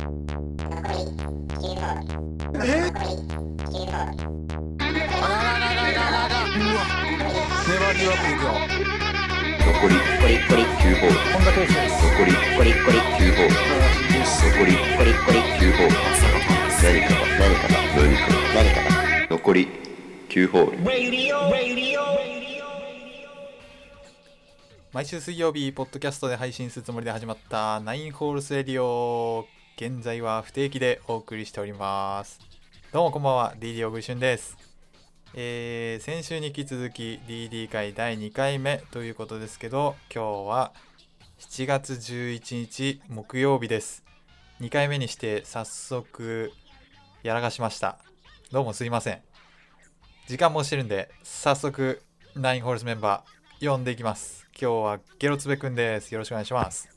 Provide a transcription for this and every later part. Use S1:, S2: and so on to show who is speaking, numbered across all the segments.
S1: 粘りよくいくよ
S2: 残り残り
S3: コリコリ
S2: 9ホール残り
S3: コリコリ
S2: 9ホール何かが
S3: 何かが
S2: 何かが
S3: 何かが
S2: 残り9ホール
S1: 毎週水曜日ポッドキャストで配信するつもりで始まったナインホールスレディオ。現在は不定期でお送りしております。どうもこんばんは DD 小栗旬です。えー先週に引き続き DD 会第2回目ということですけど今日は7月11日木曜日です。2回目にして早速やらかしました。どうもすいません。時間もしてるんで早速ナインホールスメンバー呼んでいきます。今日はゲロツベくんです。よろしくお願いします。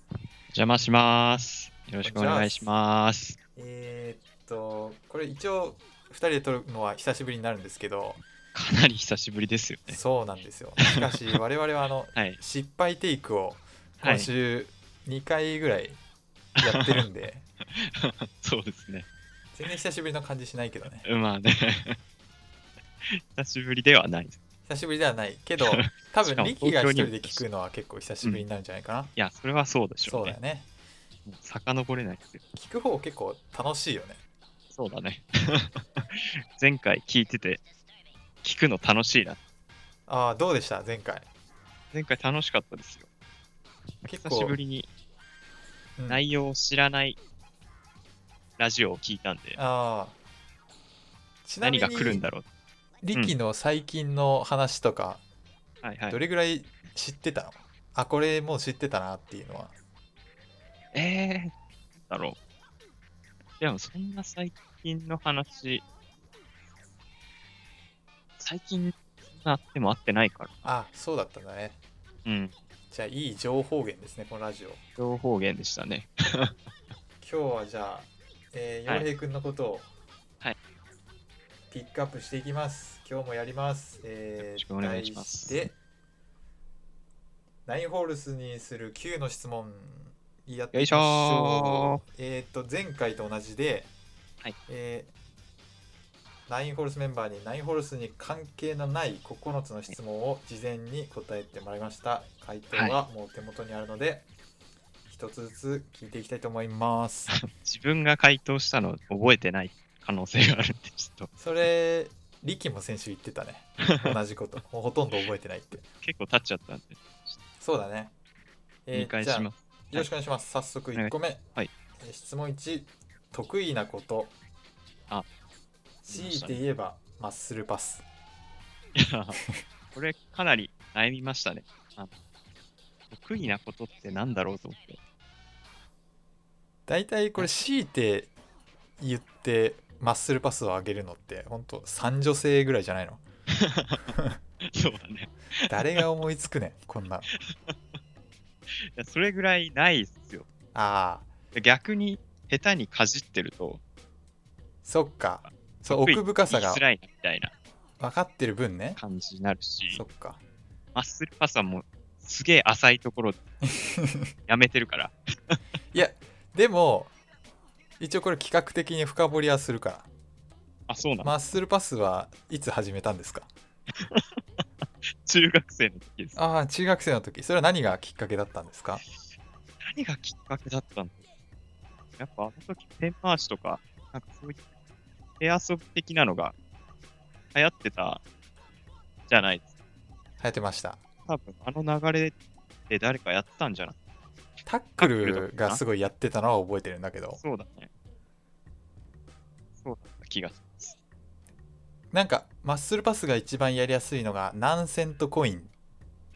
S4: 邪魔します。よろしくお願いします。
S1: えーっとこれ一応2人で撮るのは久しぶりになるんですけど
S4: かなり久しぶりですよね。
S1: そうなんですよ しかし我々はあの
S4: はい。
S1: 失敗テイクを
S4: はい
S1: 今。週2回ぐらいやってるんで、
S4: そうですね。
S1: 全然久しぶりの感じしないけどね
S4: まあね。久しぶりではない。
S1: 久しぶりではないけど多分リキが一人で聞くのは結構久しぶりになるんじゃないかな、
S4: いや、それはそうでしょうね
S1: そうだよ。ね
S4: もう遡れないですよ。
S1: 聞く方結構楽しいよね
S4: そうだね。前回聞いてて、聞くの楽しいな。
S1: ああどうでした？前回
S4: 前回楽しかったですよ。久しぶりに
S1: うん
S4: 内容を知らないラジオを聞いたんで、
S1: ああ
S4: 何が来るんだろう。
S1: リキの最近の話とか、
S4: はいはい
S1: ど。れぐらい知ってたの？あこれもう知ってたなっていうのは
S4: えー、なんだろう。でもそんな最近の話、最近、なでも会ってないから。
S1: あそうだったんだね
S4: うん。
S1: じゃあいい情報源ですねこのラジオ
S4: 情報源でしたね。
S1: 今日はじゃあえー
S4: はい
S1: 洋平くんのことを
S4: はい
S1: ピックアップしていきます今日もやりますえー
S4: よろしくお願いします
S1: 題してナインホールスにする9の質問やって
S4: よいしょ
S1: うえーっと前回と同じで、
S4: はい。
S1: えーナインホールスメンバーにナインホールスに関係のない9つの質問を事前に答えてもらいました。回答はもう手元にあるので、一つずつ聞いていきたいと思います。
S4: 自分が回答したの覚えてない可能性があるんで、ちょっと。
S1: それ力も先週言ってたね。同じこと。もうほとんど覚えてないって。
S4: 結構経っちゃったんで、
S1: そうだね、えー
S4: します。
S1: ろしくお願いします、早速1個目、
S4: はい。
S1: えー質問1得意なこと。
S4: あ。
S1: 強いて言えばマッスルパス。
S4: いや、これかなり悩みましたね。得意なことってなんだろうと思って。
S1: 大体これ強いて言ってマッスルパスを上げるのって本当三女性ぐらいじゃないの？
S4: そうだね。
S1: 誰が思いつくねんこんな
S4: や、それぐらいないっすよ。
S1: ああ。
S4: 逆に下手にかじってると、
S1: そっか。そう奥深さが
S4: 言いみたいな。
S1: 分かってる分ね。
S4: 感じになるし
S1: そ、っか。
S4: マッスルパスはもうすげえ浅いところ やめてるから。
S1: いやでも一応これ企画的に深掘りはするから。
S4: あ、そうなの、
S1: マッスルパスはいつ始めたんですか？
S4: 中学生の時です。
S1: ああ中学生の時それは何がきっかけだったんですか？
S4: 何がきっかけだったんだろうやっぱあの時ペン回しとか、なんかそういう手遊び的なのが流行ってたじゃないですか。
S1: 流行ってました
S4: 多分あの流れで誰かやってたんじゃない？
S1: タック
S4: ル
S1: がすごいやってたのは覚えてるんだけど
S4: そうだね。そうだった気がします。
S1: なんかマッスルパスが一番やりやすいのが何セントコイン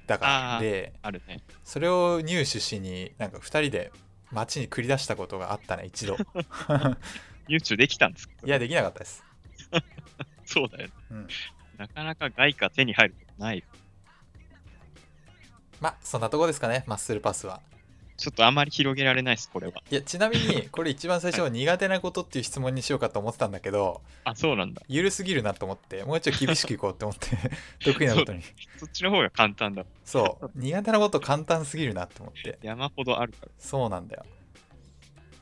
S1: だからで
S4: あるね。
S1: それを入手しになんか2人で街に繰り出したことがあったね一度
S4: 入手できたんですか？
S1: いやできなかったです
S4: そうだよね。
S1: うん
S4: なかなか外貨手に入ることない。
S1: まあそんなとこですかねマッスルパスは
S4: ちょっとあまり広げられないです、これは。
S1: いやちなみに これ一番最初は苦手なことっていう質問にしようかと思ってたんだけど
S4: あ、そうなんだ。
S1: 緩すぎるなと思ってもうちょい厳しくいこうって思って 得意なことに。
S4: そっちの方が簡単だ。
S1: そう。苦手なこと簡単すぎるなって思って。
S4: 山ほどあるから。
S1: そうなんだよ。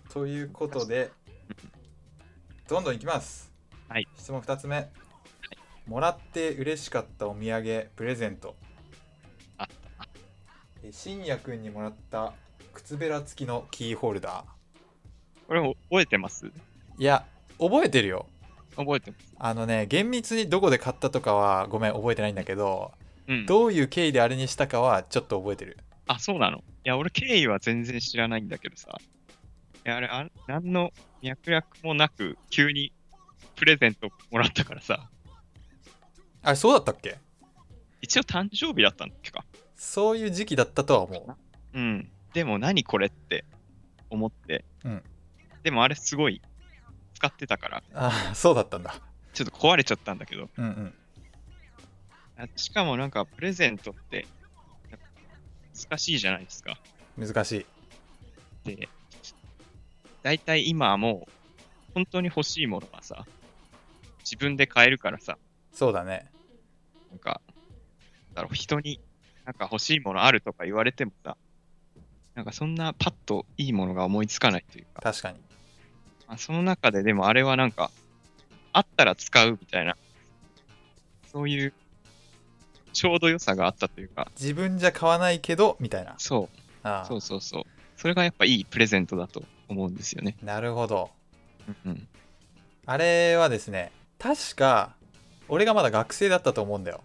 S1: ということでどんどんいきます。
S4: はい。
S1: 質問2つ目、もらって嬉しかったお土産プレゼント。
S4: あ。
S1: え信也くんにもらった靴べら付きのキーホルダー
S4: これ覚えてます？
S1: いや覚えてるよ
S4: 覚えてます。
S1: あのね厳密にどこで買ったとかはごめん覚えてないんだけど
S4: うん。
S1: どういう経緯であれにしたかはちょっと覚えてる
S4: あ、そうなの？いや、俺経緯は全然知らないんだけどさ。いや、あれ、あ何の脈絡もなく、急にプレゼントもらったからさ。
S1: あれそうだったっけ？
S4: 一応誕生日だったんだっけか。
S1: そういう時期だったとは思う
S4: うん。でも何これって思って。
S1: うん。
S4: でもあれすごい使ってたから、
S1: ああそうだったんだ。
S4: ちょっと壊れちゃったんだけど。
S1: うんうん。
S4: あしかもなんかプレゼントって難しいじゃないですか。
S1: 難しい。
S4: で、大体今はもう本当に欲しいものはさ、自分で買えるからさ、
S1: そうだね。
S4: なんか、だろう、人になんか欲しいものあるとか言われてもさ、なんかそんなパッといいものが思いつかないというか、
S1: 確かに。
S4: まあ、その中ででもあれはなんか、あったら使うみたいな、そういうちょうど良さがあったというか、
S1: 自分じゃ買わないけどみたいな。
S4: そう、
S1: ああ。
S4: そうそうそう。それがやっぱいいプレゼントだと思うんですよね。
S1: なるほど。
S4: うんうん。
S1: あれはですね確か俺がまだ学生だったと思うんだよ。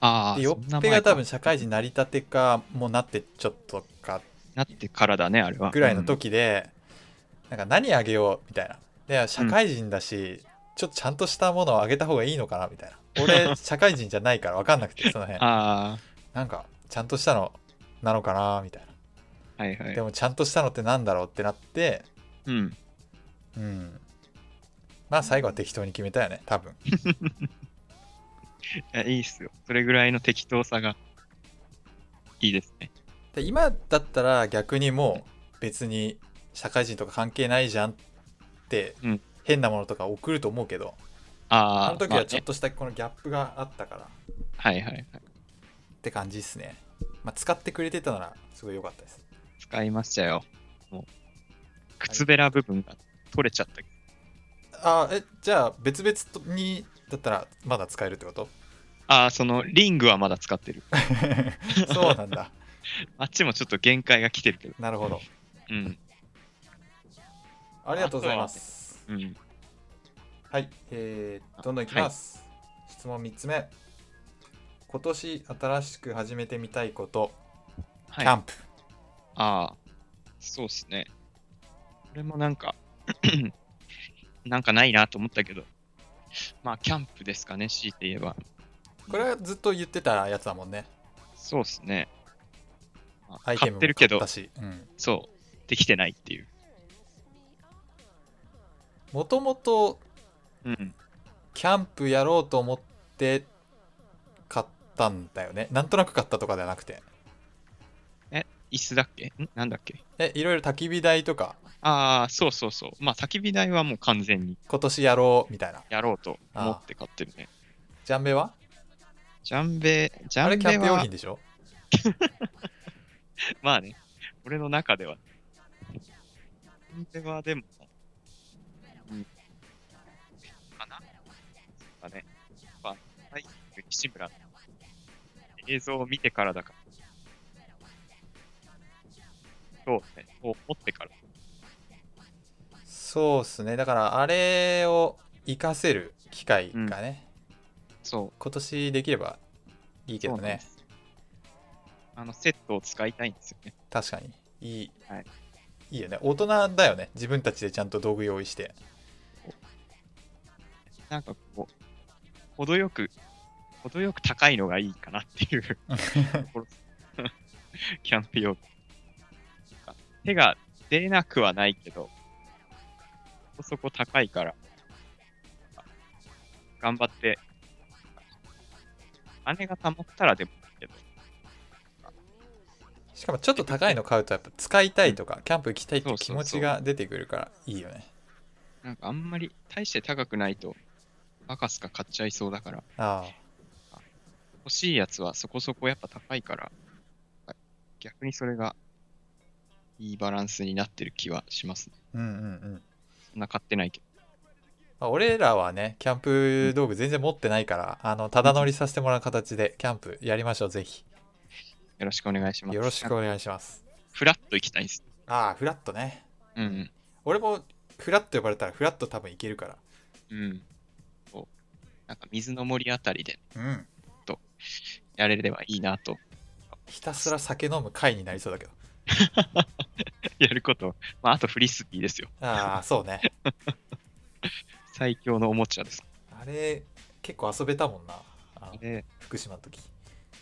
S4: ああ、
S1: でよっぺが多分社会人なりたてかもうなってちょっとか
S4: なってからだね、あれは。
S1: ぐらいの時で、なんか何あげようみたいなで社会人だし、ちょっとちゃんとしたものをあげた方がいいのかなみたいな俺 社会人じゃないから分かんなくてその辺
S4: あ
S1: なんかちゃんとしたのなのかなみたいな
S4: あ、はいはい。
S1: でもちゃんとしたのってなんだろうってなって
S4: うん。
S1: うんまあ最後は適当に決めたよね多分
S4: いやいいっすよ。それぐらいの適当さがいいですね。
S1: で今だったら逆にもう別に社会人とか関係ないじゃんって
S4: うん
S1: 変なものとか送ると思うけど、
S4: ああ、
S1: あの時はちょっとしたこのギャップがあったから
S4: はいはいはい。
S1: って感じですね、まあ、使ってくれてたならすごい良かったです
S4: 使いましたよ。もう、靴べら部分が取れちゃった。
S1: あえじゃあ別々にだったらまだ使えるってこと？
S4: ああ、そのリングはまだ使ってる。
S1: そうなんだ
S4: あっちもちょっと限界が来てるけど。
S1: なるほど
S4: うん。
S1: ありがとうございます
S4: うん。
S1: はい、えー、どんどんいきます、質問3つ目今年新しく始めてみたいこと、
S4: はい。
S1: キャンプ
S4: ああ、そうっすね。これもなんか、なんかないなと思ったけど、まあ、キャンプですかね、強いて言えば。
S1: これはずっと言ってたやつだもんね
S4: そうっすね。まあ
S1: アイテ
S4: 買ってるけど
S1: うん、
S4: そう、できてないっていう。
S1: もともと
S4: うん。
S1: キャンプやろうと思って買ったんだよね。なんとなく買ったとかではなくて。
S4: 椅子だっけ？ん？なんだっけ？
S1: えいろいろ焚き火台とか。
S4: ああ、そうそうそう。まあ、焚き火台はもう完全に。
S1: 今年やろうみたいな。
S4: やろうと思って買ってるね。
S1: ジャンベは？
S4: ジャンベ、ジャンベ
S1: あれキャンプ用
S4: は
S1: 品、でしょ？
S4: まあね、俺の中では。ジャンベはでも、うん。かなだね。やっぱ、はい、西村の映像を見てからだから。そうね、そう思ってから。
S1: そうっすねだからあれを活かせる機会がね、
S4: そう。
S1: 今年できればいいけどね。
S4: あの、セットを使いたいんですよね。
S1: 確かに。いい、
S4: はい。
S1: いいよね。大人だよね。自分たちでちゃんと道具用意して。
S4: なんかこう、程よく、程よく高いのがいいかなっていう キャンプ用具。手が出なくはないけど、そこそこ高いから、頑張って、金が貯まったらでも
S1: しかもちょっと高いの買うとやっぱ使いたいとかキャンプ行きたいって気持ちが出てくるからいいよね
S4: なんかあんまり大して高くないと、バカスカ買っちゃいそうだから、
S1: ああ
S4: 欲しいやつはそこそこやっぱ高いから、逆にそれがいいバランスになってる気はしますね。
S1: うんうんうん。
S4: そんな買ってないけど。
S1: まあ、俺らはね、キャンプ道具全然持ってないから、あの、ただ乗りさせてもらう形で、キャンプやりましょう、ぜひ。
S4: よろしくお願いします。
S1: よろしくお願いします。
S4: フラッと行きたいんです。
S1: ああ、フラットね。
S4: うんうん。
S1: 俺も、フラット呼ばれたら、フラット多分いけるから。
S4: うん。こうなんか水の森あたりで
S1: うん。
S4: やれればいいなと。
S1: ひたすら酒飲む回になりそうだけど。
S4: やること。まあ、あとフリスビーですよ。
S1: ああ、そうね。
S4: 最強のおもちゃです。
S1: あれ、結構遊べたもんな。あ福島の時。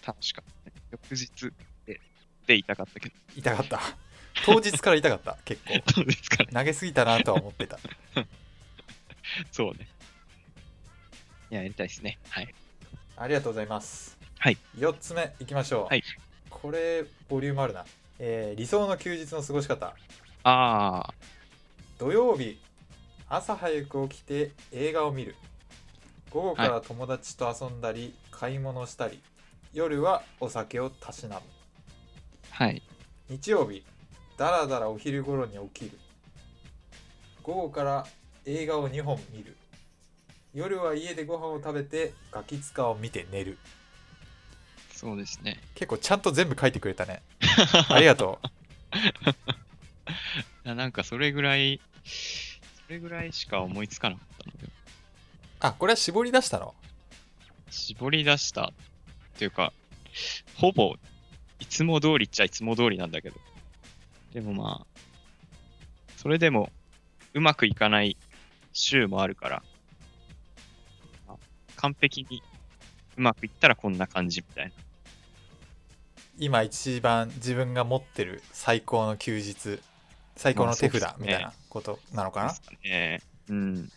S4: 楽しかったね。翌日で、で痛かったけど。
S1: 痛かった。当日から痛かった、結構。
S4: どうですかね。
S1: 投げすぎたなとは思ってた。
S4: そうね。いや、やりたいですね。はい。
S1: ありがとうございます。
S4: はい。
S1: 4つ目いきましょう。
S4: はい
S1: これ、ボリュームあるな。えー理想の休日の過ごし方。
S4: ああ、
S1: 土曜日、朝早く起きて映画を見る。午後から友達と遊んだり、買い物したり。夜はお酒をたしなむ。
S4: はい。
S1: 日曜日、だらだらお昼頃に起きる。午後から映画を2本見る。夜は家でご飯を食べてガキ使を見て寝る。
S4: そうですね。
S1: 結構ちゃんと全部書いてくれたね。ありがとう。
S4: な なんかそれぐらい、それぐらいしか思いつかなかったので、
S1: あ、これは絞り出したの？
S4: 絞り出したっていうか、ほぼいつも通りっちゃいつも通りなんだけど、でもまあ、それでもうまくいかない週もあるから、まあ完璧にうまくいったらこんな感じみたいな。
S1: 今一番自分が持ってる最高の休日、最高の手札みたいなことなのかな、
S4: ですかね。うん。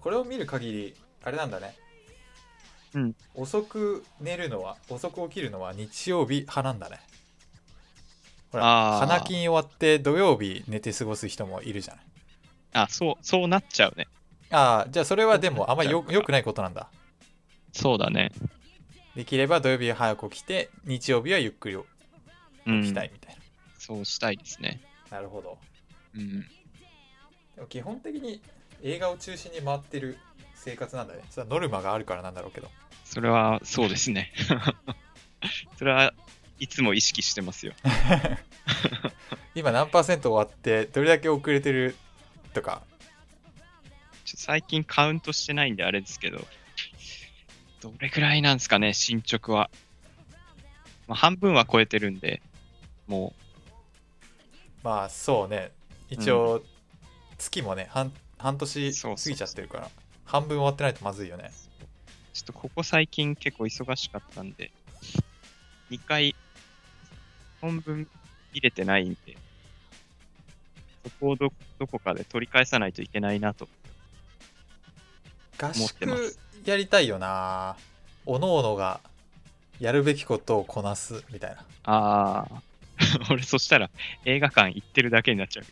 S1: これを見る限り、あれなんだね。
S4: うん
S1: 遅く寝るのは、遅く起きるのは日曜日派なんだね。ほら、花金終わって土曜日寝て過ごす人もいるじゃない。
S4: あ、そう、そうなっちゃうね。
S1: ああ、じゃあそれはでもあんまりよよくないことなんだ。
S4: そうだね。
S1: できれば土曜日は早く起きて、日曜日はゆっくり
S4: う
S1: 起
S4: ん
S1: きたいみたい
S4: そうしたいですね。
S1: な。なるほど。
S4: うん。
S1: でも基本的に映画を中心に回ってる生活なんだね。それはノルマがあるからなんだろうけど。
S4: それは、そうですね。それはいつも意識してますよ。
S1: 今何パーセント終わって、どれだけ遅れてるとか。
S4: 最近カウントしてないんであれですけど、どれくらいなんですかね、進捗は。まあ、半分は超えてるんで、も
S1: まあそうね。一応、月もね、半半年過ぎちゃってるから、半分終わってないとまずいよね。
S4: う、ちょっとここ最近結構忙しかったんで、2回、本分入れてないんで、そこをどどこかで取り返さないといけないなと。
S1: 合
S4: 思ってま
S1: 宿
S4: す
S1: やりたいよな。おのおのがやるべきことをこなすみたいな。
S4: ああ、俺そしたら映画館行ってるだけになっちゃう。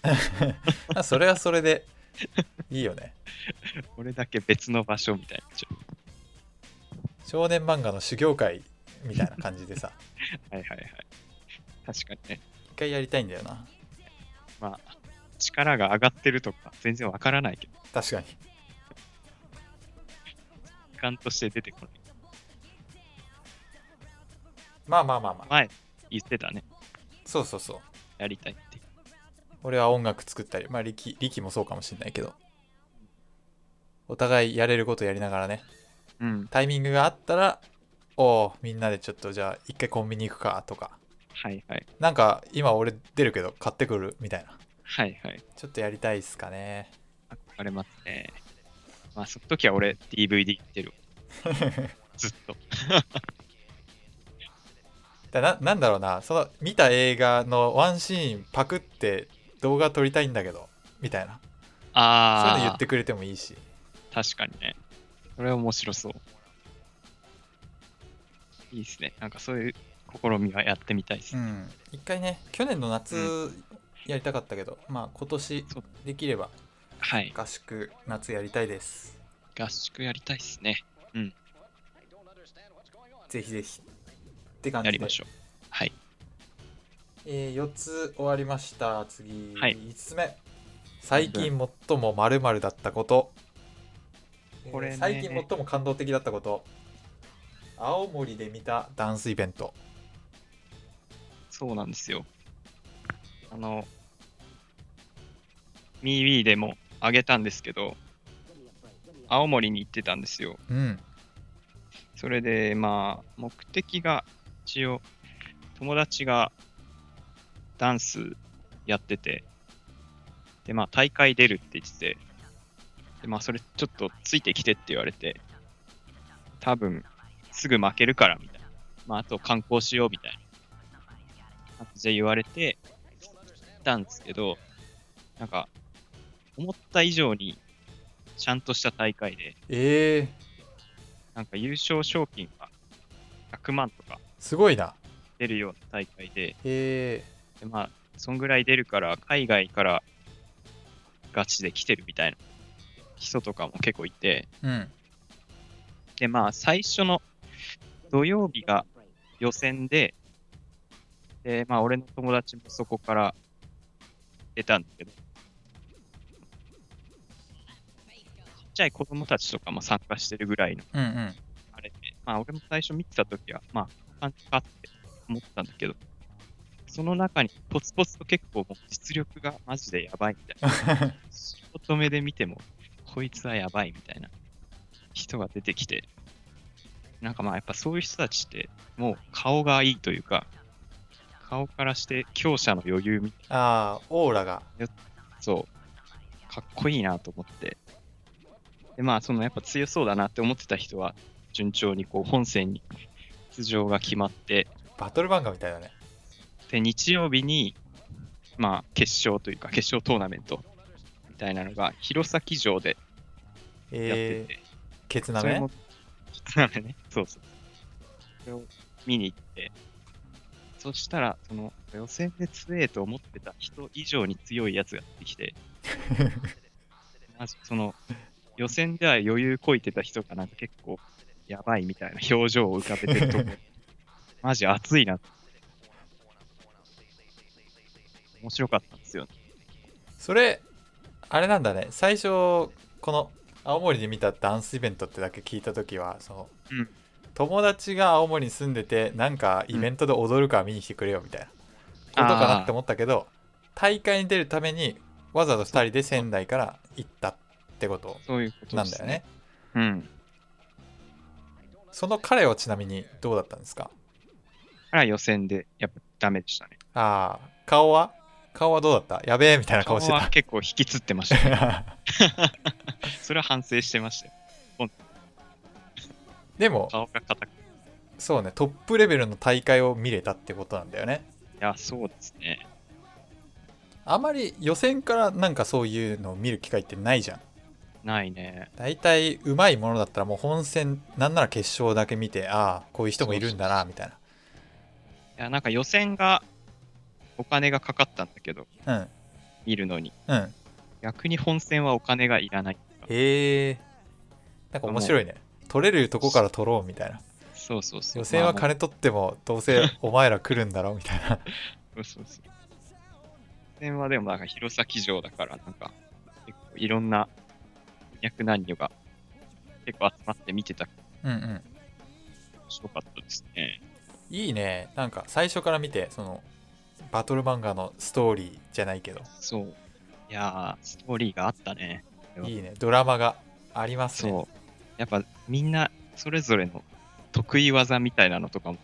S1: あそれはそれで いいよね。
S4: 俺だけ別の場所みたいにな
S1: 少年漫画の修行会みたいな感じでさ、
S4: う。はいはいはい。確かにね。
S1: 一回やりたいんだよな。
S4: まあ、力が上がってるとか全然わからないけど、
S1: 確かに。
S4: 時間として出てこない。
S1: まあまあまあまあ。
S4: 前言ってたね。
S1: そうそうそう。
S4: やりたいって。
S1: 俺は音楽作ったり、まあ力力もそうかもしれないけど、お互いやれることやりながらね、
S4: うん。
S1: タイミングがあったら、おうみんなでちょっとじゃあ一回コンビニ行くかとか、
S4: はいはい。
S1: なんか今俺出るけど買ってくるみたいな。
S4: はいはい。
S1: ちょっとやりたいっすかね。
S4: 憧れますね。まあ、その時は俺 DVD ってる。ずっと。
S1: だななんだろうな、その見た映画のワンシーンパクって動画撮りたいんだけど、みたいな。そういう
S4: ああ、
S1: の言ってくれてもいいし。
S4: 確かにね。それは面白そう。いいですね。なんかそういう試みはやってみたいです。
S1: うん。一回ね、去年の夏
S4: う
S1: やりたかったけど、まあ今年できれば
S4: はい。
S1: 合宿夏やりたいです。
S4: 合宿やりたいですね。
S1: ぜひぜひ。って感じで。
S4: やりましょう。はい。
S1: えー、4つ終わりました。次、
S4: はい。
S1: 5つ目。最近最も〇〇だったこと、えー
S4: これね。
S1: 最近最も感動的だったこと。青森で見たダンスイベント。
S4: そうなんですよ。あの、ミーウィーでもあげたんですけど、青森に行ってたんですよ。
S1: うん。
S4: それで、まあ、目的が一応、友達がダンスやってて、で、まあ、大会出るって言ってて、で、まあ、それちょっとついてきてって言われて、多分、すぐ負けるから、みたいな。まあ、あと観光しよう、みたいな。感じで言われて、行ったんですけど、なんか、思った以上に、ちゃんとした大会で、
S1: えー、
S4: なんか優勝賞金が100万とか
S1: すごいな。
S4: 出るような大会で、
S1: え
S4: でまあ、そんぐらい出るから、海外からガチで来てるみたいな人とかも結構いて、
S1: ー、うん。
S4: で、まあ、最初の土曜日が予選で、で、まあ、俺の友達もそこから出たんだけど、ちっちゃい子供たちとかも参加してるぐらいの
S1: うんうん。
S4: あれで、まあ、俺も最初見てたときは、まあ、感じかって思ったんだけど、その中にポツポツと結構もう実力がマジでやばいみたいな。素人目で見ても、こいつはやばいみたいな人が出てきて、なんかまあやっぱそういう人たちって、もう顔がいいというか、顔からして強者の余裕みたい
S1: ああオーラが。
S4: な、そう、かっこいいなと思って。で、まあそのやっぱ強そうだなって思ってた人は、順調にこう本戦に出場が決まって、
S1: バトル漫画みたいだね
S4: で、日曜日に、まあ、決勝というか、決勝トーナメントみたいなのが、弘前城でやって
S1: え
S4: て、
S1: ー、ケツなめ
S4: それも、ケツなめね、そうそう。それを見に行って、そしたら、その、予選で強えと思ってた人以上に強いやつが出てきて、その、予選では余裕こいてた人がなんか結構やばいみたいな表情を浮かべてるとこ マジ熱いな。面白かったんですよね。
S1: それあれなんだね最初この青森で見たダンスイベントってだけ聞いた時はその、
S4: うん
S1: 友達が青森に住んでてなんかイベントで踊るから見に来てくれよみたいなことかなって思ったけど大会に出るためにわざわざ2人で仙台から行ったってこと
S4: そういうことです
S1: なんだよね。
S4: うん。
S1: その彼はちなみにどうだったんですか？
S4: から予選でやっぱダメでしたね。
S1: ああ顔は？顔はどうだった？やべえみたいな顔して
S4: は
S1: た
S4: 結構引きつってました、ね。それは反省してましたよ。
S1: でも
S4: 顔が硬く。い
S1: そうねトップレベルの大会を見れたってことなんだよね
S4: や、そうですね。
S1: あまり予選からなんかそういうのを見る機会ってないじゃん
S4: ないね。
S1: 大体うまいものだったらもう本戦なんなら決勝だけ見てああこういう人もいるんだなみたい
S4: いや、なんか予選がお金がかかったんだけど、
S1: な
S4: 見るのに。
S1: うんうん
S4: 逆に本戦はお金がいらない。
S1: へえなんか面白いね取れるとこから取ろうみたいな
S4: そうそうそう。
S1: 予選は
S4: まあ
S1: 金取ってもどうせお前ら来るんだろみたいな
S4: そうそうそう。予選はでもなんか弘前城だから、なんか結構いろんな役男女が結構集まって見てた。
S1: うんうん
S4: 面白かったですね。
S1: いいねなんか最初から見てそのバトル漫画のストーリーじゃないけど
S4: そう。いやー、ストーリーがあったね。
S1: いいねドラマがありますね
S4: そう。やっぱみんなそれぞれの得意技みたいなのとかも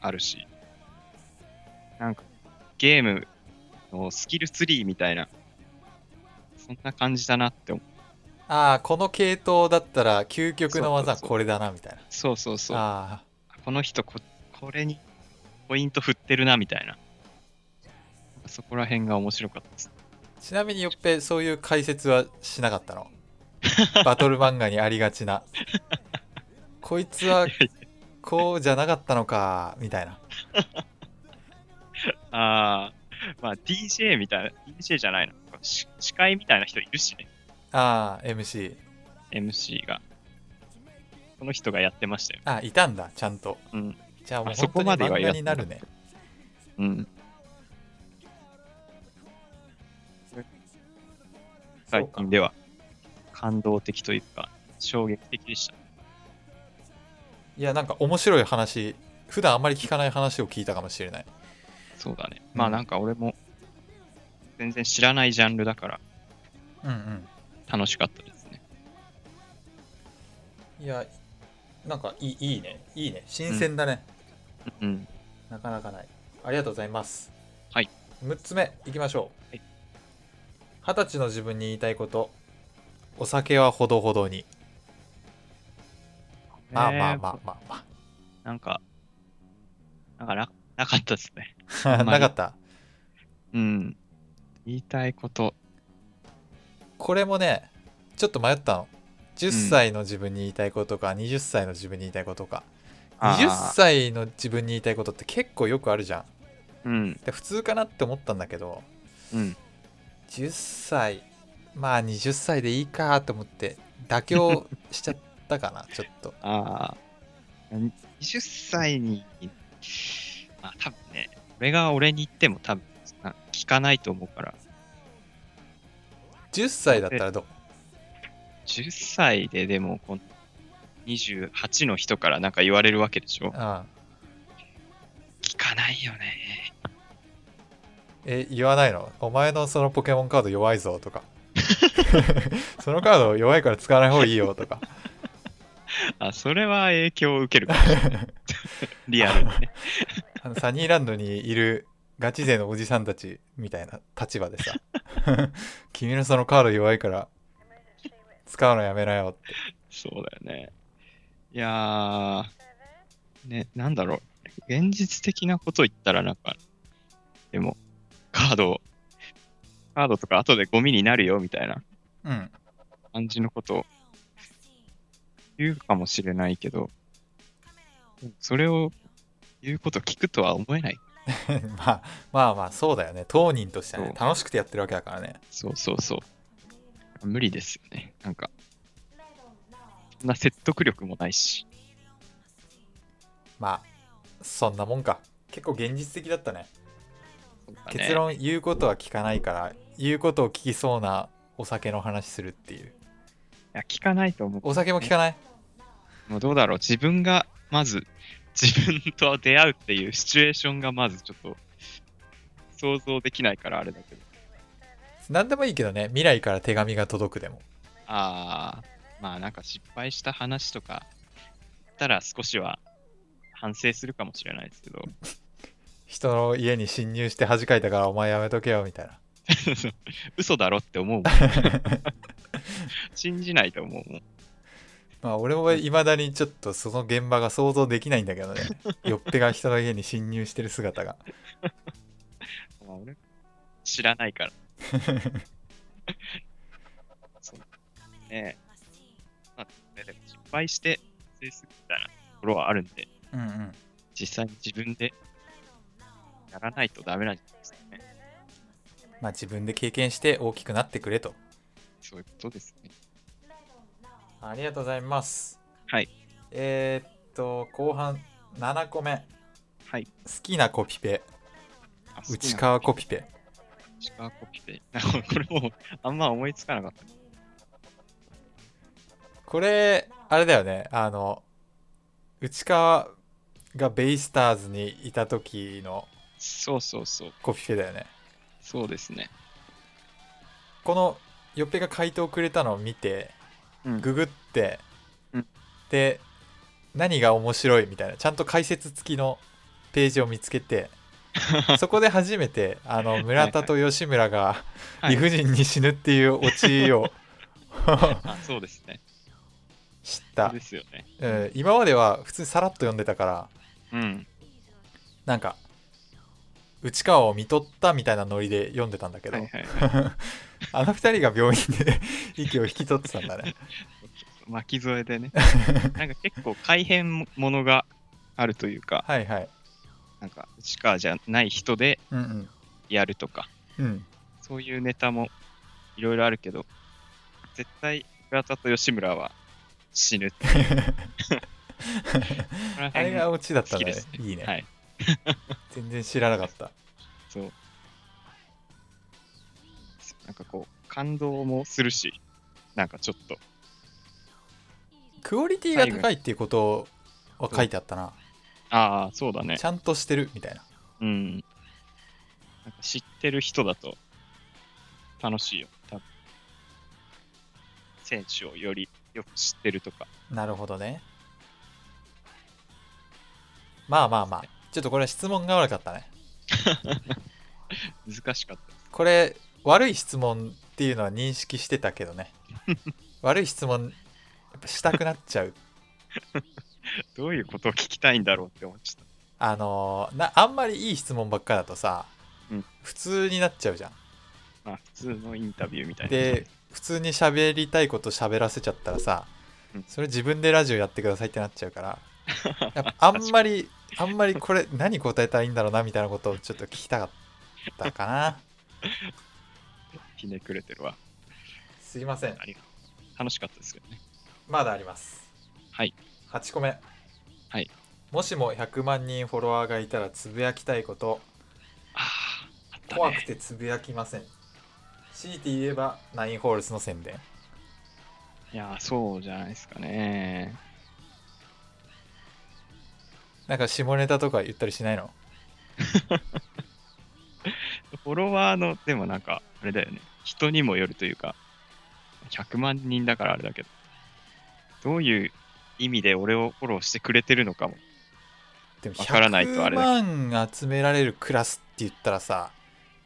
S4: あるし、なんかゲームのスキルツリーみたいな、そんな感じだなって思う。
S1: ああこの系統だったら究極の技
S4: そうそうそう
S1: これだなみたいな
S4: そうそうそう。
S1: あ
S4: この人こ、これにポイント振ってるなみたいな。そこら辺が面白かったです。
S1: あちなみによっぺそういう解説はしなかったの？バトル漫画にありがちな こいつは こうじゃなかったのかみたいな
S4: ああ、まあ DJ みたいな、DJ じゃないの。し司会みたいな人いるしね。
S1: ああ MC
S4: MC が。この人がやってましたよ。
S1: あいたんだちゃんと
S4: うん。
S1: じゃあもう
S4: あそ
S1: 本当に漫画
S4: こまではやっ
S1: になるね
S4: うん。最近では。感動的というか、衝撃的でした。
S1: いやなんか面白い話普段あんまり聞かない話を聞いたかもしれない。
S4: そうだね。
S1: うん。
S4: まあなんか俺も全然知らないジャンルだから
S1: うんうん。
S4: 楽しかったですね。
S1: いやなんかいいいいね。いいね。新鮮だね、
S4: うん。
S1: なかなかない。ありがとうございます。
S4: はい。
S1: 6つ目いきましょう。
S4: はい
S1: 二十歳の自分に言いたいこと。お酒はほどほどに。まあまあまあまあ
S4: なんか、なんかななかったですね。
S1: なかった？
S4: うん。言いたいこと。
S1: これもねちょっと迷ったの。10歳の自分に言いたいことか、20歳の自分に言いたいことか。
S4: あー。
S1: 20歳の自分に言いたいことって結構よくあるじゃん。
S4: うん。
S1: で普通かなって思ったんだけど。
S4: うん。
S1: 10歳まあ20歳でいいかと思って妥協しちゃったかな ちょっと。
S4: ああ。20歳に、まあ多分ね、俺が俺に言っても多分な聞かないと思うから、
S1: 10歳だったらどう
S4: ？10歳ででもこの28の人からなんか言われるわけでしょ？
S1: ああ。
S4: 聞かないよね。
S1: え言わないの？お前のそのポケモンカード弱いぞとか そのカード弱いから使わない方がいいよとか
S4: あ、それは影響を受けるかもしれない。リアルにね。
S1: あのサニーランドにいるガチ勢のおじさんたちみたいな立場でさ君のそのカード弱いから使うのやめなよって
S4: そうだよね。いやー、ね、なんだろう。現実的なこと言ったらなんか、でも、カード、カードとか後でゴミになるよみたいな。
S1: うん。
S4: 感じのことを。言うかもしれないけど、それを言うこと聞くとは思えない。
S1: まあまあまあそうだよね。当人としてはね楽しくてやってるわけだからね。
S4: そうそうそう。無理ですよね。なんか、そんな説得力もないし。
S1: まあそんなもんか。結構現実的だったね
S4: ね。
S1: 結論言うことは聞かないから言うことを聞きそうなお酒の話するっていう。
S4: いや、聞かないと思う。
S1: お酒も聞かない？
S4: もうどうだろう、自分がまず自分と出会うっていうシチュエーションがまずちょっと想像できないからあれだけど。
S1: 何でもいいけどね。未来から手紙が届くでも。
S4: ああ、まあなんか失敗した話とかたら少しは反省するかもしれないですけど、
S1: 人の家に侵入して恥かいたからお前やめとけよみたいな
S4: 嘘だろって思うもん。信じないと思うもん。
S1: まあ俺もいまだにちょっとその現場が想像できないんだけどね よっぺが人の家に侵入してる姿が
S4: まあ俺知らないから。そうねえ。まあ、ねでも失敗して反省するみたいなところはあるんで、
S1: うんうん
S4: 実際に自分でやらないとダメなんじゃないですかね。
S1: まあ自分で経験して大きくなってくれと
S4: そういうことですね。
S1: ありがとうございます
S4: はい。
S1: えー、っと後半7個目
S4: はい。
S1: 好きなコピペ
S4: あ
S1: 内川コピペ
S4: 内川コピペ。これもうあんま思いつかなかった。
S1: これあれだよねあの内川がベイスターズにいた時の
S4: そうそうそう。
S1: コピペだよね
S4: そうですね。
S1: このよっぺが回答くれたのを見て
S4: うん
S1: ググって、
S4: うん
S1: で何が面白いみたいなちゃんと解説付きのページを見つけて そこで初めてあの村田と吉村が
S4: はい
S1: 理不尽に死ぬっていうオチを
S4: あそうですね。
S1: 知った
S4: で、すよね。
S1: うん今までは普通にさらっと読んでたから
S4: うん。
S1: なんか内川を見とったみたいなノリで読んでたんだけど、
S4: はいはいはい。
S1: あの二人が病院で息を引き取ってたんだね
S4: 巻き添えでね。なんか結構改変ものがあるというか、
S1: はいはい
S4: なんか内川じゃない人で
S1: うん
S4: やるとか、
S1: うんうん
S4: そういうネタもいろいろあるけど、絶対村田と吉村は死ぬっていう。
S1: あ
S4: 辺
S1: れがオチだったんだね
S4: 好きですね
S1: いいね、
S4: はい。
S1: 全然知らなかった
S4: そう。なんかこう、感動もするし、なんかちょっと、
S1: クオリティが高いっていうことは書いてあったな
S4: ああ、そうだね
S1: ち。ゃんとしてるみたいな
S4: うん。なんか知ってる人だと楽しいよ。多分選手をよりよく知ってるとか。
S1: なるほどねまあまあまあちょっとこれは質問が悪かったね
S4: 難しかった。
S1: これ悪い質問っていうのは認識してたけどね 悪い質問やっぱしたくなっちゃう
S4: どういうことを聞きたいんだろうって思っちゃっ
S1: あのーなあんまりいい質問ばっかだとさ、
S4: うん
S1: 普通になっちゃうじゃん
S4: た。まあ、普通のインタビューみたいな。
S1: で普通に喋りたいこと喋らせちゃったらさ
S4: うん
S1: それ自分でラジオやってくださいってなっちゃうからやっぱあんまりあんまりこれ何答えたらいいんだろうなみたいなことをちょっと聞きたかったかな
S4: ひねくれてるわ。
S1: すいません
S4: ありがとう。楽しかったですけどね。
S1: まだあります
S4: はい。
S1: 8個目
S4: はい
S1: もしも100万人フォロワーがいたらつぶやきたいこと
S4: ああ、あった
S1: 怖く
S4: ね。
S1: てつぶやきません強いて言えばナインホールズの宣伝
S4: いやー、そうじゃないですかね。
S1: なんか下ネタとか言ったりしないの？
S4: フォロワーの、でもなんか、あれだよね。人にもよるというか、100万人だからあれだけど、どういう意味で俺をフォローしてくれてるのかも。
S1: でも
S4: わからないとあれだ
S1: 100万集められるクラスって言ったらさ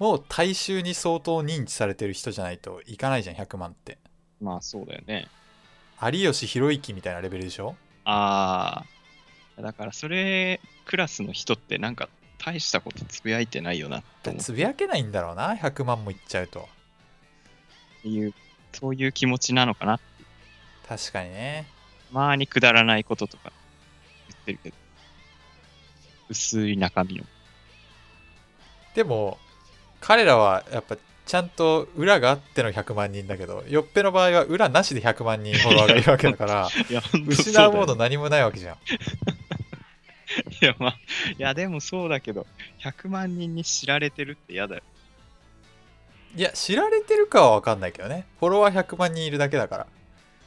S1: もう大衆に相当認知されてる人じゃないといかないじゃん100万って
S4: まあそうだよね。
S1: 有吉弘行みたいなレベルでしょ？
S4: ああ、だからそれ、クラスの人ってなんか大したことつぶやいてないよなと思
S1: つぶやけないんだろうな100万もいっちゃうと。
S4: ういう、そういう気持ちなのかな。
S1: 確かにね。
S4: まあにくだらないこととか言ってるけど、薄い中身の。
S1: でも彼らはやっぱちゃんと裏があっての100万人だけどよっぺの場合は裏なしで100万人フォロワーがいるわけだから 失うもの何もないわけじゃん
S4: いや、まあ、いや、でもそうだけど、100万人に知られてるって嫌だよ。
S1: いや知られてるかは分かんないけどねフォロワー100万人いるだけだから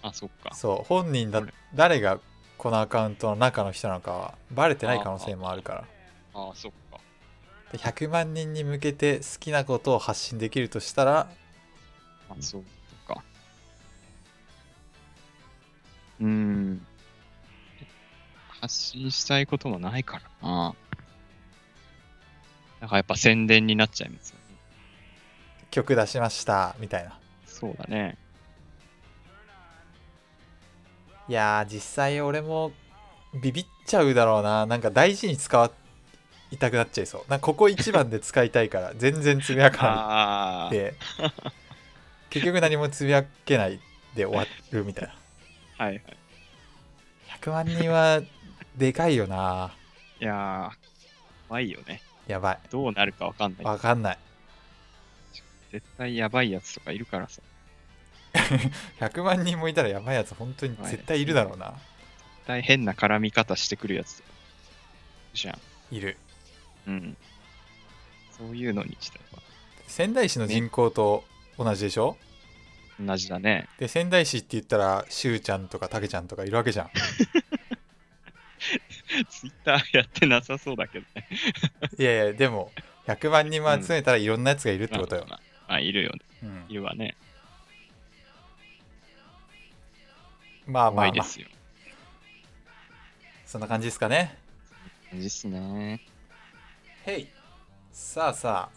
S4: あ、そっか。
S1: そう本人だ誰がこのアカウントの中の人なのかはバレてない可能性もあるから
S4: ああ、そっか。
S1: で100万人に向けて好きなことを発信できるとしたら
S4: あ、そうか。うーん。発信したいこともないからな。だからやっぱ宣伝になっちゃいますよね。
S1: 曲出しましたみたいな
S4: そうだね。
S1: いやー実際俺もビビっちゃうだろうななんか大事に使いたくなっちゃいそうなんかここ一番で使いたいから 全然つぶやかないで結局何もつぶやけないで終わるみたいな
S4: はいはい。
S1: 100万人はでかいよない
S4: やー、怖いよね。
S1: やばい
S4: どうなるかわかんない。
S1: わかんない
S4: 絶対やばいやつとかいるからさ。
S1: 100万人もいたらやばいやつ本当に絶対いるだろうな
S4: 絶対変な絡み方してくるやつ。じゃん。
S1: いる
S4: うん。そういうのにしては
S1: 仙台市の人口と同じでしょ？
S4: 同じだね。
S1: で仙台市って言ったらしゅうちゃんとかたけちゃんとかいるわけじゃん
S4: ツイッターやってなさそうだけどね。
S1: いやいやでも100万人も集めたらいろんなやつがいるってことよ、
S4: まあ、まあいるよね。
S1: うん
S4: いるわね。
S1: まあまあまあ
S4: 怖いですよ。
S1: そんな感じですかね
S4: 感じですね。
S1: へいさあさ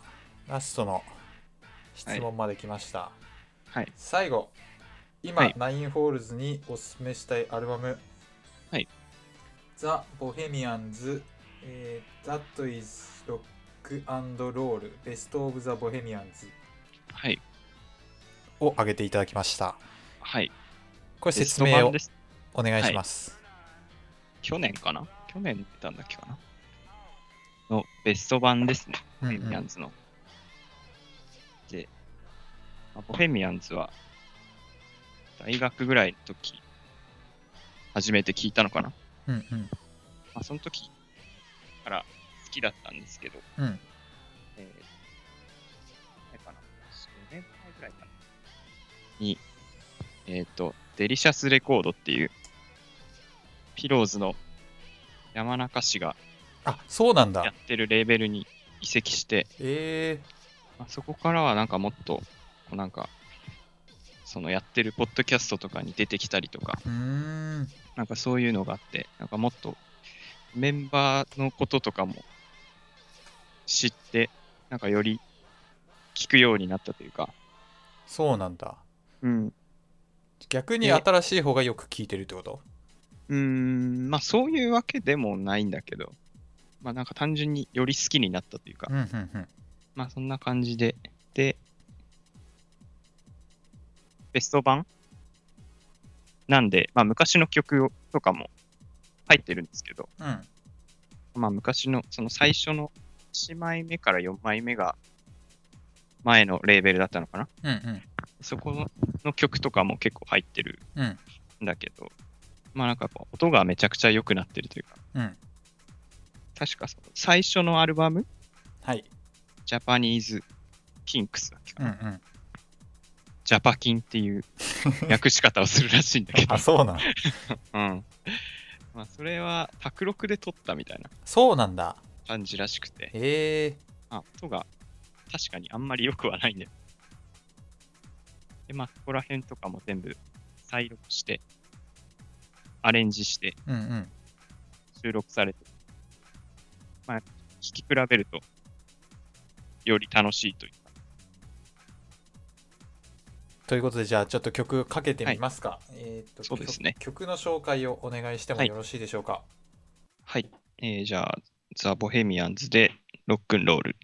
S1: あラストの質問まで来ました、
S4: はい。
S1: 最後今、
S4: はい
S1: ナインホールズにおすすめしたいアルバム
S4: はい
S1: ザ・ボヘミアンズ、えー、That is Rock and Roll Best of the Bohemians
S4: はい。
S1: を挙げていただきました
S4: はい。
S1: これ説明を。お願いします、
S4: 去年かな？去年出たんだっけかな？のベスト版ですね。ボヘミアンズの。で、まあボヘミアンズは、大学ぐらいの時、初めて聞いたのかな？
S1: うんうん。
S4: まあ、その時から好きだったんですけど、
S1: うん。
S4: えー、あれかな、4年前ぐらいかな。えっ、と、デリシャスレコードっていう、ピローズの山中氏が
S1: あそうなん
S4: や
S1: だ
S4: ってるレーベルに移籍して、
S1: え
S4: まあ、そこからはなんかもっと、こうなんか、そのやってるポッドキャストとかに出てきたりとか、
S1: ー、うーん
S4: なんかそういうのがあって、なんかもっとメンバーのこととかも知って、なんかより聞くようになったというか、
S1: そうなんだ。
S4: うん。
S1: 逆に
S4: え
S1: 新しい方がよく聞いてるってこと？
S4: うーん、まあそういうわけでもないんだけど、まあなんか単純により好きになったというか、
S1: うんうんうん。
S4: まあそんな感じで、で、ベスト版？なんで、まあ昔の曲とかも入ってるんですけど、
S1: うん。
S4: まあ昔のその最初の1枚目から4枚目が前のレーベルだったのかな？
S1: うんうん。
S4: そこのの曲とかも結構入ってる
S1: うん
S4: んだけど、まあなんかこう音がめちゃくちゃ良くなってるというか、
S1: うん。
S4: 確かその最初のアルバム、
S1: はい。
S4: ジャパニーズ・キンクスだっけかな、
S1: うんうん
S4: ジャパキンっていう 訳し方をするらしいんだけど。
S1: あ、そうなん。
S4: うん。まあそれは卓録で撮ったみたいな
S1: そうなんだ。
S4: 感じらしくて、
S1: へえ。
S4: あ、音が確かにあんまり良くはないんだよ。で、まあ、そこら辺とかも全部再録して、アレンジして
S1: うんうん。
S4: 収録されて、まあ、聴き比べると、より楽しいという。か、
S1: ということでじゃあちょっと曲かけてみますか、えーっと
S4: そうですね。
S1: 曲曲の紹介をお願いしても
S4: はい。
S1: よろしいでしょうか、
S4: はい。えー、じゃあ、ザ・ボヘミアンズでロックンロール。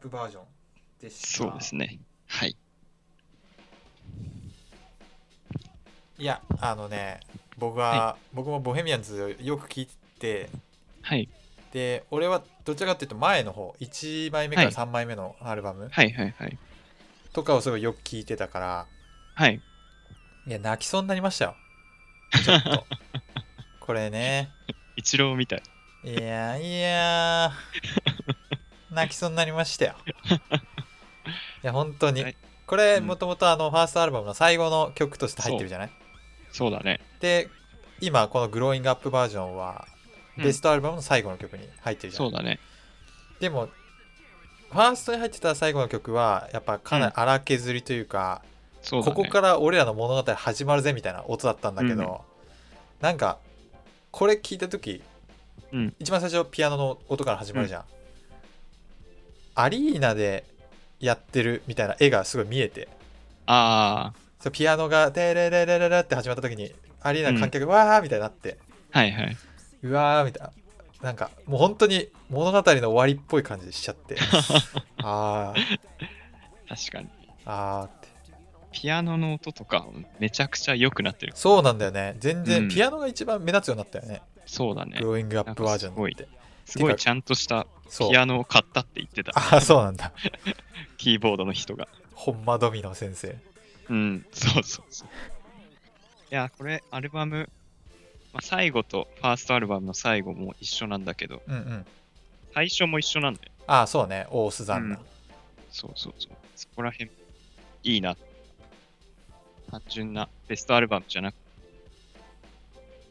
S1: プバージョンでした
S4: そうですね。はい。
S1: いやあのね僕は、僕もボヘミアンズよく聞いて
S4: はい。
S1: で俺はどちらかっていうと前の方1枚目から
S4: はい
S1: 3枚目のアルバム
S4: はいはいはい。
S1: とかをすごいよく聞いてたから
S4: はい。
S1: いや泣きそうになりましたよ ちょっとこれね
S4: 一郎みたい。
S1: いやいや泣きそうになりましたよ。いや本当に、
S4: はい。
S1: これ
S4: うん。
S1: もともとあのファーストアルバムの最後の曲として入ってるじゃない？
S4: そう。だね。
S1: で今このグローイングアップバージョンは
S4: うん。
S1: ベストアルバムの最後の曲に入ってるじゃん、
S4: そうだね。
S1: でもファーストに入ってた最後の曲はやっぱかなり荒削りというか、
S4: そうだね。
S1: ここから俺らの物語始まるぜみたいな音だったんだけど、
S4: うん。
S1: なんかこれ聞いた時、
S4: うん。
S1: 一番最初ピアノの音から始まるじゃん、アリーナでやってるみたいな絵がすごい見えて。
S4: あ
S1: そうピアノが「デレレレレレ」って始まった時にアリーナの観客がわーみたいになって、
S4: あ、はいはい。
S1: うわーみたいな。なんかもう本当に物語の終わりっぽい感じしちゃって。あー。
S4: 確かに。
S1: あーって。
S4: ピアノの音とかめちゃくちゃ良くなってる。
S1: そうなんだよね。全然、
S4: うん。
S1: ピアノが一番目立つようになったよね。
S4: そうだね。
S1: グ。ローイングアップバージョンって
S4: すごいちゃんとしたピアノを買ったって言ってた。
S1: ああそうなんだ
S4: キーボードの人が。
S1: ほんまドミノ先生
S4: うん、そうそうそう。いや、これ、アルバム、まあ、最後とファーストアルバムの最後も一緒なんだけど、
S1: うんうん
S4: 最初も一緒なんだよ。
S1: ああそうねオースザンナ、
S4: うんそうそうそう。そこら辺、いいな。単純なベストアルバムじゃなく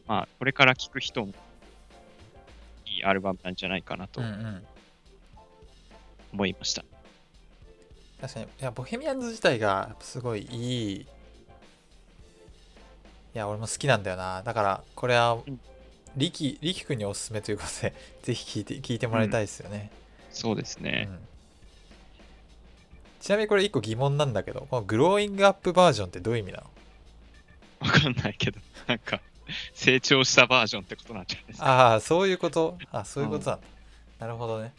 S4: まあ、これから聴く人も、アルバムなんじゃないかなと
S1: うんうん
S4: 思いました。
S1: 確かに。いやボヘミアンズ自体がすごいいい。いや俺も好きなんだよな。だからこれは
S4: うん。
S1: リキリキ君におすすめということで ぜひ聞いて聞いてもらいたいですよね、
S4: そうですね。
S1: うん。ちなみにこれ一個疑問なんだけどこのグローイングアップバージョンってどういう意味なの？
S4: わかんないけど、なんか、成長したバージョンってことなんじゃないですか。
S1: ああそういうこと？あそういうことなんだ、なるほどね。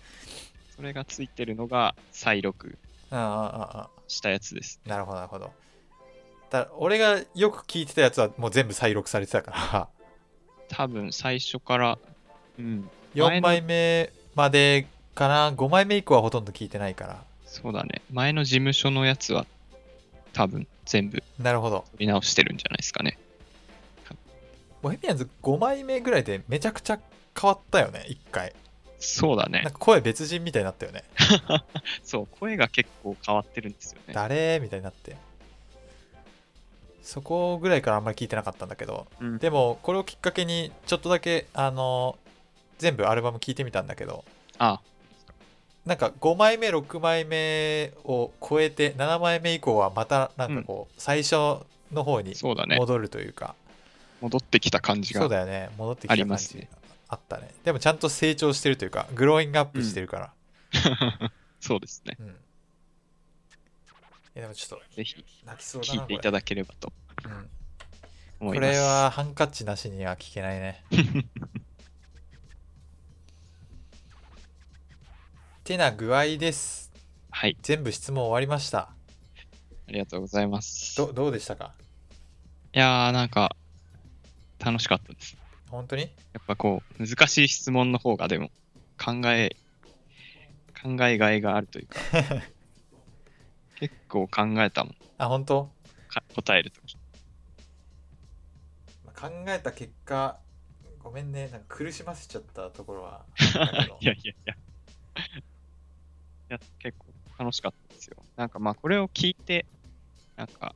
S4: それがついてるのが再録したやつです。
S1: なるほどなるほど。だ俺がよく聞いてたやつはもう全部再録されてたから。
S4: 多分最初から、うん、前
S1: 4
S4: の
S1: 枚目までかな？5枚目以降はほとんど聞いてないから。
S4: そうだね。前の事務所のやつは多分全部
S1: なるほど。
S4: 取り直してるんじゃないですかね。
S1: ボヘミアンズ5枚目ぐらいでめちゃくちゃ変わったよね1回。
S4: そうだね。
S1: なん。か声別人みたいになったよね。
S4: そう、声が結構変わってるんですよね。
S1: 誰？みたいになって。そこぐらいからあんまり聞いてなかったんだけど。
S4: うん、
S1: でもこれをきっかけにちょっとだけあの全部アルバム聞いてみたんだけど。
S4: あ、
S1: なんか5枚目6枚目を超えて7枚目以降はまたなんかこう最初の方に。戻るというか
S4: 戻ってきた感じが。
S1: そうだよね。戻ってきた感じ。あったね。でもちゃんと成長してるというかグローイングアップしてるから。
S4: そうですね。
S1: うん、いやでもちょっと
S4: ぜひ
S1: 泣きそうだ
S4: 聞いていただければと
S1: れ,、うん。これはハンカチなしには聞けないね。てな具合です。
S4: はい、
S1: 全部質問終わりました。
S4: ありがとうございます。
S1: どどうでしたか？
S4: いやー、なんか、楽しかったです。
S1: 本当に？
S4: やっぱこう、難しい質問の方がでも、考え、考えがいがあるというか、結構考えたもん、
S1: あ本当？
S4: か答えるとき。
S1: 考えた結果ごめんねなんか苦しませちゃったところは
S4: いやいやいや。いや、結構楽しかったですよ。なんかまあ、これを聞いて、なんか、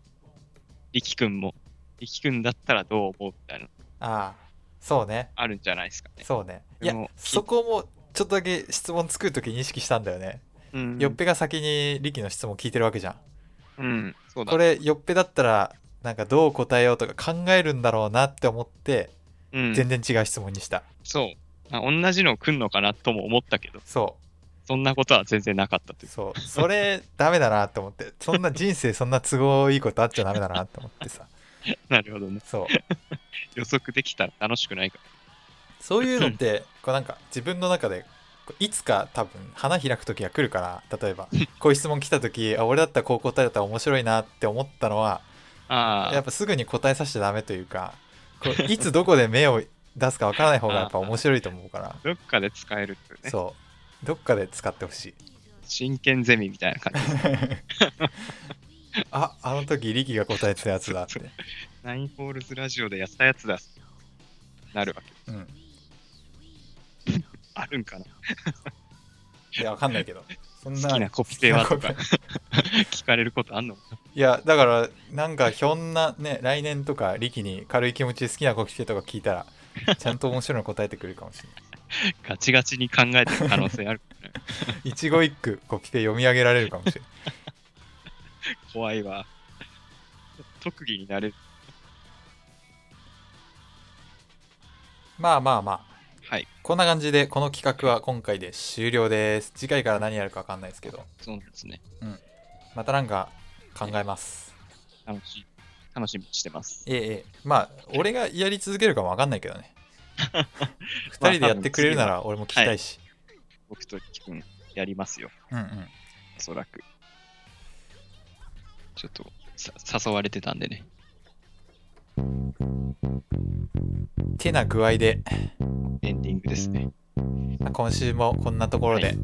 S4: 力くんも、力くんだったらどう思うみたいなの
S1: ああそうね。
S4: あるんじゃないですかね。
S1: そうね。いやそこもちょっとだけ質問作るときに意識したんだよね、
S4: うん。
S1: よっぺが先にリキの質問聞いてるわけじゃん。
S4: うん、そうだ。
S1: これよっぺだったらなんかどう答えようとか考えるんだろうなって思って
S4: うん、
S1: 全然違う質問にした、
S4: そう。あ同じの来んのかなとも思ったけど、
S1: そ
S4: そんなことは全然なかったというう。
S1: そう。それダメだなって思って。そんな人生そんな都合いいことあっちゃダメだなって思ってさ
S4: なるほどね。
S1: そう
S4: 予測できたら楽しくないか
S1: そういうのって こうなんか自分の中でいつか多分花開く時が来るから例えばこういう質問来た時あ俺だったらこう答えたら面白いなって思ったのは
S4: ら。ああ、
S1: やっぱすぐに答えさせちゃダメというかこういつどこで目を出すかわからない方がやっぱ面白いと思うから
S4: どっかで使えるってね。
S1: そうどっかで使ってほしい
S4: 真剣ゼミみたいな感じ。
S1: ああの時力が答えてたやつだって。
S4: ナインホールズラジオでやったやつだ。なるわけ。
S1: うん。
S4: あるんかな。い
S1: やわかんないけど。そんな
S4: 好きなコピペはとか。聞かれることあんの？
S1: いやだからなんかひょんなね来年とか力に軽い気持ちで好きなコピペとか聞いたらちゃんと面白いの答えてくれるかもしれない。
S4: ガチガチに考えてる可能性あるね。
S1: 一語一句コピペ読み上げられるかもしれない
S4: 怖いわ。特技になれる。
S1: まあまあまあ
S4: はい。
S1: こんな感じでこの企画は今回で終了です次回から何やるか分かんないですけど
S4: そうなんですね。
S1: またなんか考えます
S4: 楽しい。楽しみにしてます。
S1: ええええまあ俺がやり続けるかも分かんないけどね 二人でやってくれるなら俺も聞きたいし、
S4: 僕とキ君やりますよ。
S1: うんうん
S4: おそらく。ちょっとさ誘われてたんでね。
S1: てな具合で
S4: エンディングですね。
S1: まあ今週もこんなところで、
S4: はい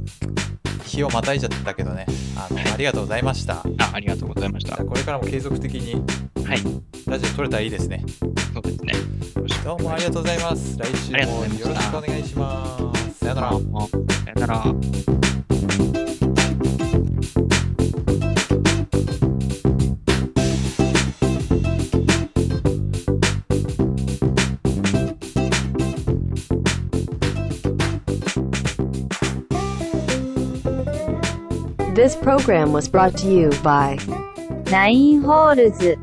S1: 日をまたいじゃったけどねあの、ありがとうございました
S4: あ、ありがとうございました。
S1: これからも継続的に
S4: はい。
S1: ラジオ撮れたらいいですね
S4: そうですね。
S1: どうもありがとうございます来週もよろしくお願いしますさよなら
S4: さよなら。
S5: This program was brought to you by
S6: ナインホールズ